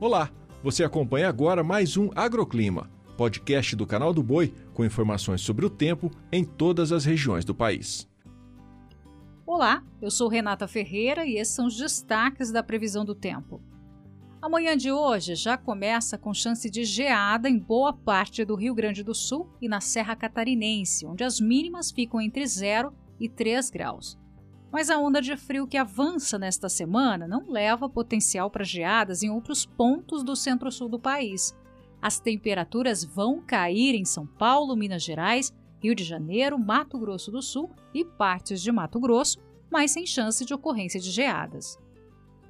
Olá, você acompanha agora mais um Agroclima, podcast do canal do Boi com informações sobre o tempo em todas as regiões do país. Olá, eu sou Renata Ferreira e esses são os destaques da previsão do tempo. Amanhã de hoje já começa com chance de geada em boa parte do Rio Grande do Sul e na Serra Catarinense, onde as mínimas ficam entre 0 e 3 graus. Mas a onda de frio que avança nesta semana não leva potencial para geadas em outros pontos do centro-sul do país. As temperaturas vão cair em São Paulo, Minas Gerais, Rio de Janeiro, Mato Grosso do Sul e partes de Mato Grosso, mas sem chance de ocorrência de geadas.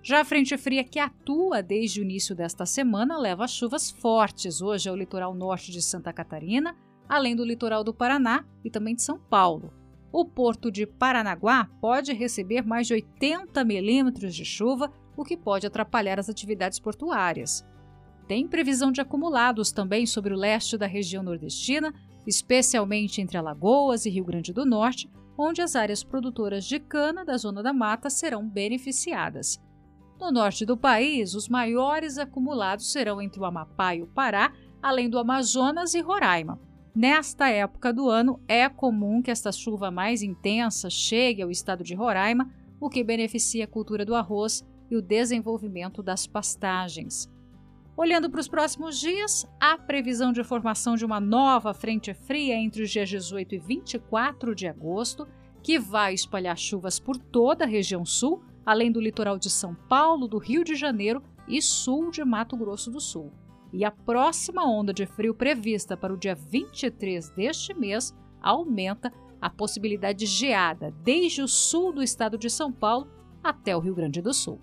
Já a frente fria que atua desde o início desta semana leva chuvas fortes hoje ao litoral norte de Santa Catarina, além do litoral do Paraná e também de São Paulo. O porto de Paranaguá pode receber mais de 80 milímetros de chuva, o que pode atrapalhar as atividades portuárias. Tem previsão de acumulados também sobre o leste da região nordestina, especialmente entre Alagoas e Rio Grande do Norte, onde as áreas produtoras de cana da Zona da Mata serão beneficiadas. No norte do país, os maiores acumulados serão entre o Amapá e o Pará, além do Amazonas e Roraima. Nesta época do ano, é comum que esta chuva mais intensa chegue ao estado de Roraima, o que beneficia a cultura do arroz e o desenvolvimento das pastagens. Olhando para os próximos dias, há previsão de formação de uma nova frente fria entre os dias 18 e 24 de agosto, que vai espalhar chuvas por toda a região sul, além do litoral de São Paulo, do Rio de Janeiro e sul de Mato Grosso do Sul e a próxima onda de frio prevista para o dia 23 deste mês aumenta a possibilidade de geada desde o sul do estado de São Paulo até o Rio Grande do Sul.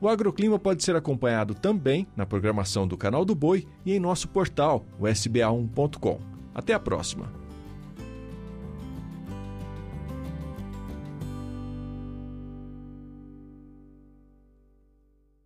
O agroclima pode ser acompanhado também na programação do Canal do Boi e em nosso portal, o sba1.com. Até a próxima!